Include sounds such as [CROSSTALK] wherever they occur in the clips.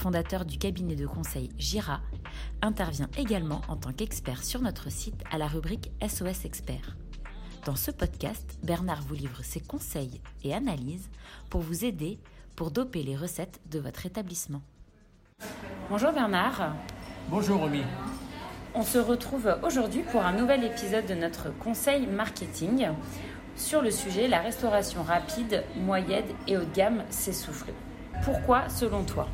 fondateur du cabinet de conseil Gira, intervient également en tant qu'expert sur notre site à la rubrique SOS Expert. Dans ce podcast, Bernard vous livre ses conseils et analyses pour vous aider pour doper les recettes de votre établissement. Bonjour Bernard. Bonjour Romy. On se retrouve aujourd'hui pour un nouvel épisode de notre conseil marketing sur le sujet la restauration rapide, moyenne et haut de gamme s'essouffle. Pourquoi selon toi?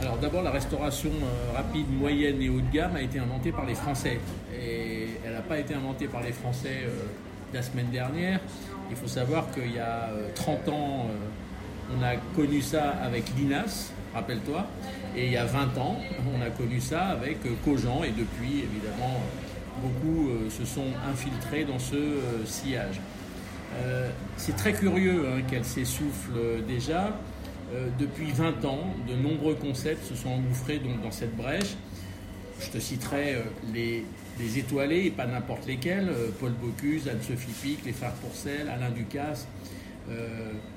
Alors d'abord, la restauration euh, rapide, moyenne et haut de gamme a été inventée par les Français. Et elle n'a pas été inventée par les Français euh, la semaine dernière. Il faut savoir qu'il y a 30 euh, ans, on a connu ça avec l'INAS, rappelle-toi. Et il y a 20 ans, on a connu ça avec Cogent. Et depuis, évidemment, beaucoup se sont infiltrés dans ce sillage. C'est très curieux hein, qu'elle s'essouffle déjà. Euh, depuis 20 ans, de nombreux concepts se sont engouffrés donc, dans cette brèche. Je te citerai euh, les, étoilés, et pas n'importe lesquels, euh, Paul Bocuse, Anne-Sophie Pic, les Frères Pourcel, Alain Ducasse,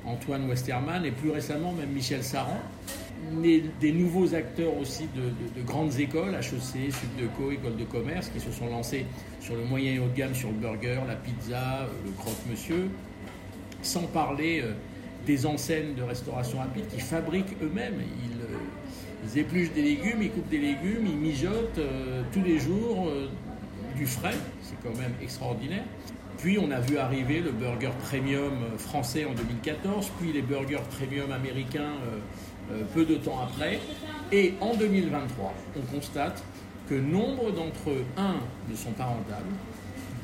Antoine Westermann et plus récemment même Michel Saran. des nouveaux acteurs aussi de, grandes écoles, HEC, Subdeco, École de commerce, qui se sont lancés sur le moyen et haut de gamme, sur le burger, la pizza, le croque-monsieur, sans parler des enseignes de restauration rapide qui fabriquent eux-mêmes. Ils, euh, épluchent des légumes, ils coupent des légumes, ils mijotent euh, tous les jours euh, du frais. C'est quand même extraordinaire. Puis on a vu arriver le burger premium français en 2014, puis les burgers premium américains peu de temps après. Et en 2023, on constate que nombre d'entre eux, un, ne sont pas rentables,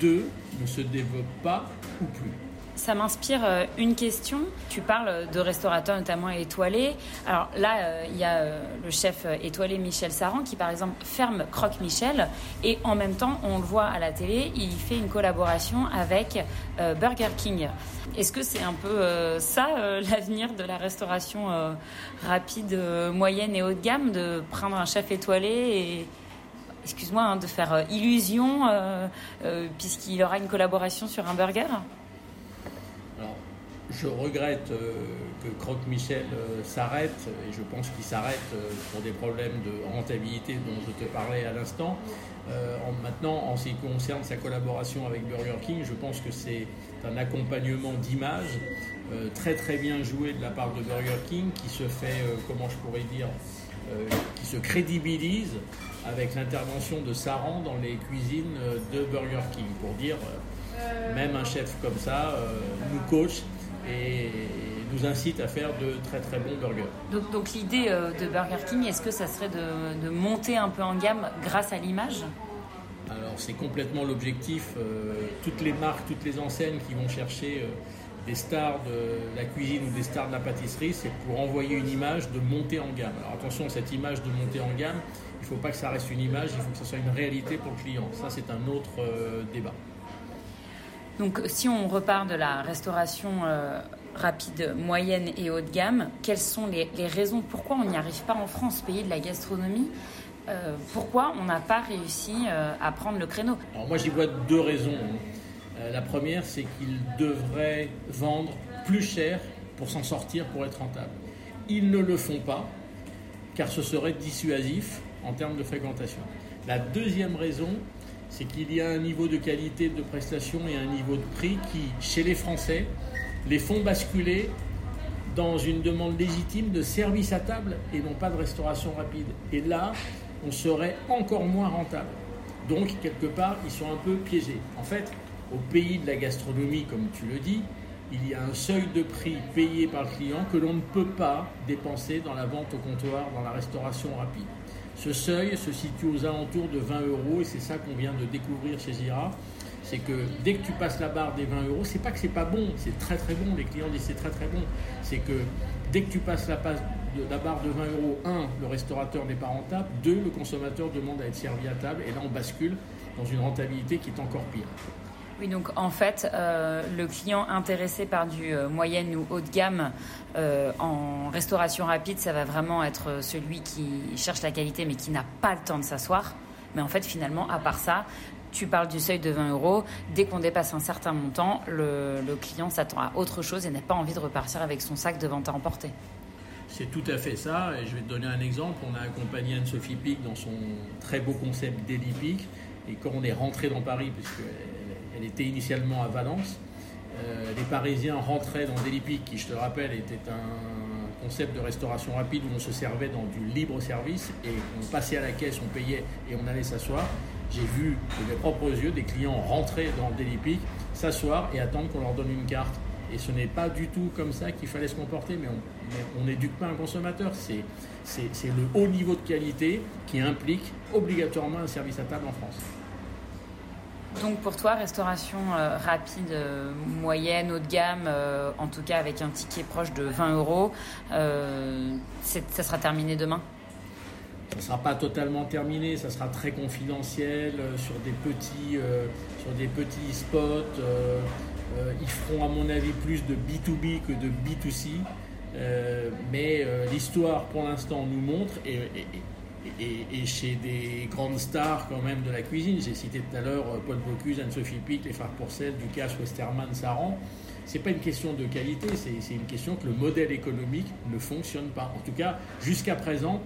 deux, ne se développent pas ou plus. Ça m'inspire euh, une question. Tu parles de restaurateurs notamment étoilés. Alors là, euh, il y a euh, le chef étoilé Michel Saran qui, par exemple, ferme Croque Michel et en même temps, on le voit à la télé, il fait une collaboration avec Burger King. Est-ce que c'est un peu ça [LAUGHS] l'avenir de la restauration rapide, moyenne et haut de gamme, de prendre un chef étoilé et excuse-moi, hein, de faire illusion puisqu'il aura une collaboration sur un burger? Je regrette euh, que Croque Michel euh, s'arrête, et je pense qu'il s'arrête euh, pour des problèmes de rentabilité dont je te parlais à l'instant. maintenant, en ce qui concerne sa collaboration avec Burger King, je pense que c'est un accompagnement d'image très très bien joué de la part de Burger King qui se fait, comment je pourrais dire, qui se crédibilise avec l'intervention de Saran dans les cuisines de Burger King pour dire même un chef comme ça nous coach et nous incite à faire de très très bons burgers. Donc, donc l'idée euh, de Burger King, est-ce que ça serait de, de, monter un peu en gamme grâce à l'image? Alors c'est complètement l'objectif. Euh, toutes les marques, toutes les enseignes qui vont chercher euh, des stars de la cuisine ou des stars de la pâtisserie, c'est pour envoyer une image de monter en gamme. Alors attention, cette image de monter en gamme, il ne faut pas que ça reste une image, il faut que ce soit une réalité pour le client. Ça c'est un autre débat. Donc si on repart de la restauration euh, rapide, moyenne et haut de gamme, quelles sont les, raisons Pourquoi on n'y arrive pas en France, pays de la gastronomie euh, Pourquoi on n'a pas réussi euh, à prendre le créneau? Alors moi j'y vois deux raisons. la première c'est qu'ils devraient vendre plus cher pour s'en sortir, pour être rentable. Ils ne le font pas car ce serait dissuasif en termes de fréquentation. La deuxième raison, c'est qu'il y a un niveau de qualité de prestation et un niveau de prix qui, chez les Français, les font basculer dans une demande légitime de service à table et non pas de restauration rapide. Et là, on serait encore moins rentable. Donc, quelque part, ils sont un peu piégés. En fait, au pays de la gastronomie, comme tu le dis, il y a un seuil de prix payé par le client que l'on ne peut pas dépenser dans la vente au comptoir, dans la restauration rapide. Ce seuil se situe aux alentours de 20 euros et c'est ça qu'on vient de découvrir chez Zira. C'est que dès que tu passes la barre des 20 euros, c'est pas que c'est pas bon, c'est très très bon. Les clients disent c'est très très bon. C'est que dès que tu passes la, la barre de 20 euros, un, le restaurateur n'est pas rentable. Deux, le consommateur demande à être servi à table. Et là, on bascule dans une rentabilité qui est encore pire. Oui, donc en fait, euh, le client intéressé par du euh, moyenne ou haut de gamme euh, en restauration rapide, ça va vraiment être celui qui cherche la qualité mais qui n'a pas le temps de s'asseoir. Mais en fait, finalement, à part ça, tu parles du seuil de 20 euros. Dès qu'on dépasse un certain montant, le, client s'attend à autre chose et n'a pas envie de repartir avec son sac de vente à emporter. C'est tout à fait ça. Et je vais te donner un exemple. On a accompagné Anne-Sophie Pic dans son très beau concept Daily Peak. Et quand on est rentré dans Paris, puisqu'elle elle était initialement à Valence, euh, les Parisiens rentraient dans Peak, qui, je te rappelle, était un concept de restauration rapide où on se servait dans du libre service et on passait à la caisse, on payait et on allait s'asseoir. J'ai vu de mes propres yeux des clients rentrer dans Peak, s'asseoir et attendre qu'on leur donne une carte. Et ce n'est pas du tout comme ça qu'il fallait se comporter, mais on n'éduque pas un consommateur. C'est le haut niveau de qualité qui implique obligatoirement un service à table en France. Donc pour toi, restauration euh, rapide, euh, moyenne, haut de gamme, euh, en tout cas avec un ticket proche de 20 euros, ça sera terminé demain? Ça ne sera pas totalement terminé, ça sera très confidentiel sur des petits, spots. ils feront à mon avis plus de B2B que de B2C. mais l'histoire pour l'instant nous montre, et, chez des grandes stars quand même de la cuisine. J'ai cité tout à l'heure euh, Paul Bocuse, Anne-Sophie Pic, les frères Pourcel, Ducasse, Westermann, Saran. C'est pas une question de qualité, c'est une question que le modèle économique ne fonctionne pas. En tout cas, jusqu'à présent,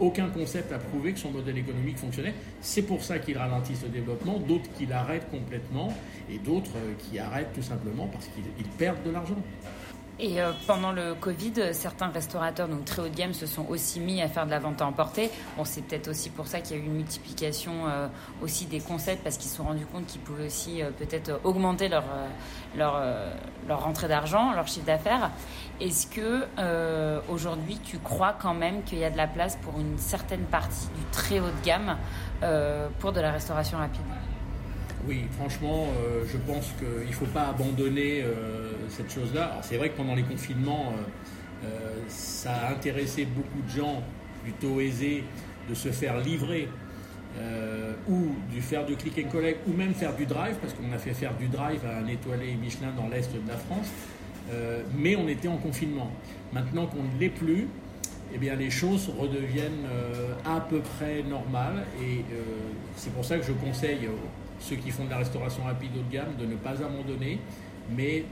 aucun concept a prouvé que son modèle économique fonctionnait. C'est pour ça qu'il ralentit ce développement, d'autres qui l'arrêtent complètement et d'autres euh, qui arrêtent tout simplement parce qu'ils perdent de l'argent. Et euh, pendant le Covid, certains restaurateurs, donc très haut de gamme, se sont aussi mis à faire de la vente à emporter. Bon, c'est peut-être aussi pour ça qu'il y a eu une multiplication euh, aussi des concepts, parce qu'ils se sont rendus compte qu'ils pouvaient aussi euh, peut-être augmenter leur, leur, leur rentrée d'argent, leur chiffre d'affaires. Est-ce que aujourd'hui, tu crois quand même qu'il y a de la place pour une certaine partie du très haut de gamme pour de la restauration rapide? Oui, franchement, je pense qu'il ne faut pas abandonner cette chose-là. C'est vrai que pendant les confinements, euh, ça a intéressé beaucoup de gens plutôt aisés de se faire livrer ou de faire du click and collect ou même faire du drive, parce qu'on a fait faire du drive à un étoilé Michelin dans l'est de la France. mais on était en confinement. Maintenant qu'on ne l'est plus, eh bien, les choses redeviennent à peu près normales. Et c'est pour ça que je conseille ceux qui font de la restauration rapide haut de gamme, de ne pas abandonner, mais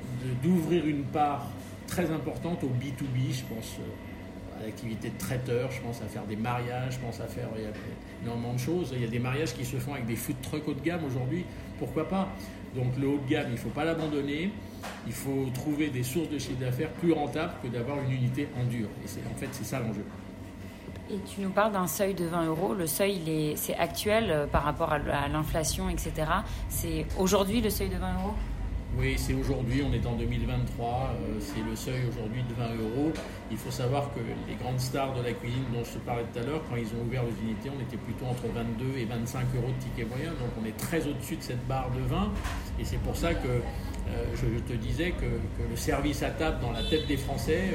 d'ouvrir une part très importante au B2B, je pense euh, à l'activité de traiteur, je pense à faire des mariages, je pense à faire énormément de choses. Il y a des mariages qui se font avec des food trucks haut de gamme aujourd'hui, pourquoi pas? Donc le haut de gamme, il ne faut pas l'abandonner, il faut trouver des sources de chiffre d'affaires plus rentables que d'avoir une unité en dur. Et en fait, c'est ça l'enjeu. Et tu nous parles d'un seuil de 20 euros. Le seuil, c'est actuel euh, par rapport à, l'inflation, etc. C'est aujourd'hui le seuil de 20 euros? Oui, c'est aujourd'hui, on est en 2023, euh, c'est le seuil aujourd'hui de 20 euros. Il faut savoir que les grandes stars de la cuisine dont je te parlais tout à l'heure, quand ils ont ouvert les unités, on était plutôt entre 22 et 25 euros de ticket moyen, donc on est très au-dessus de cette barre de 20. Et c'est pour ça que euh, je, te disais que, le service à table dans la tête des Français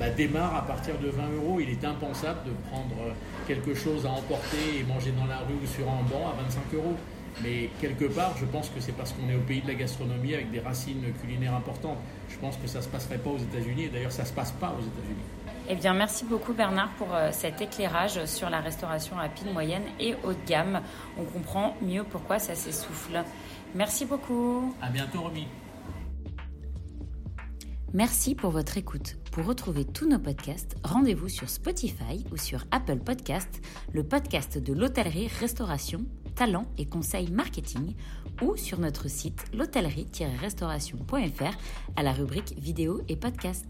bah, démarre à partir de 20 euros. Il est impensable de prendre quelque chose à emporter et manger dans la rue ou sur un banc à 25 euros. Mais quelque part, je pense que c'est parce qu'on est au pays de la gastronomie avec des racines culinaires importantes. Je pense que ça ne se passerait pas aux États-Unis et d'ailleurs ça ne se passe pas aux États-Unis. Eh bien, merci beaucoup Bernard pour euh, cet éclairage sur la restauration rapide, moyenne et haut de gamme. On comprend mieux pourquoi ça s'essouffle. Merci beaucoup. À bientôt, Romy. Merci pour votre écoute. Pour retrouver tous nos podcasts, rendez-vous sur Spotify ou sur Apple Podcasts, le podcast de l'hôtellerie, restauration, talent et conseils marketing, ou sur notre site l'hôtellerie-restauration.fr à la rubrique vidéo et podcast.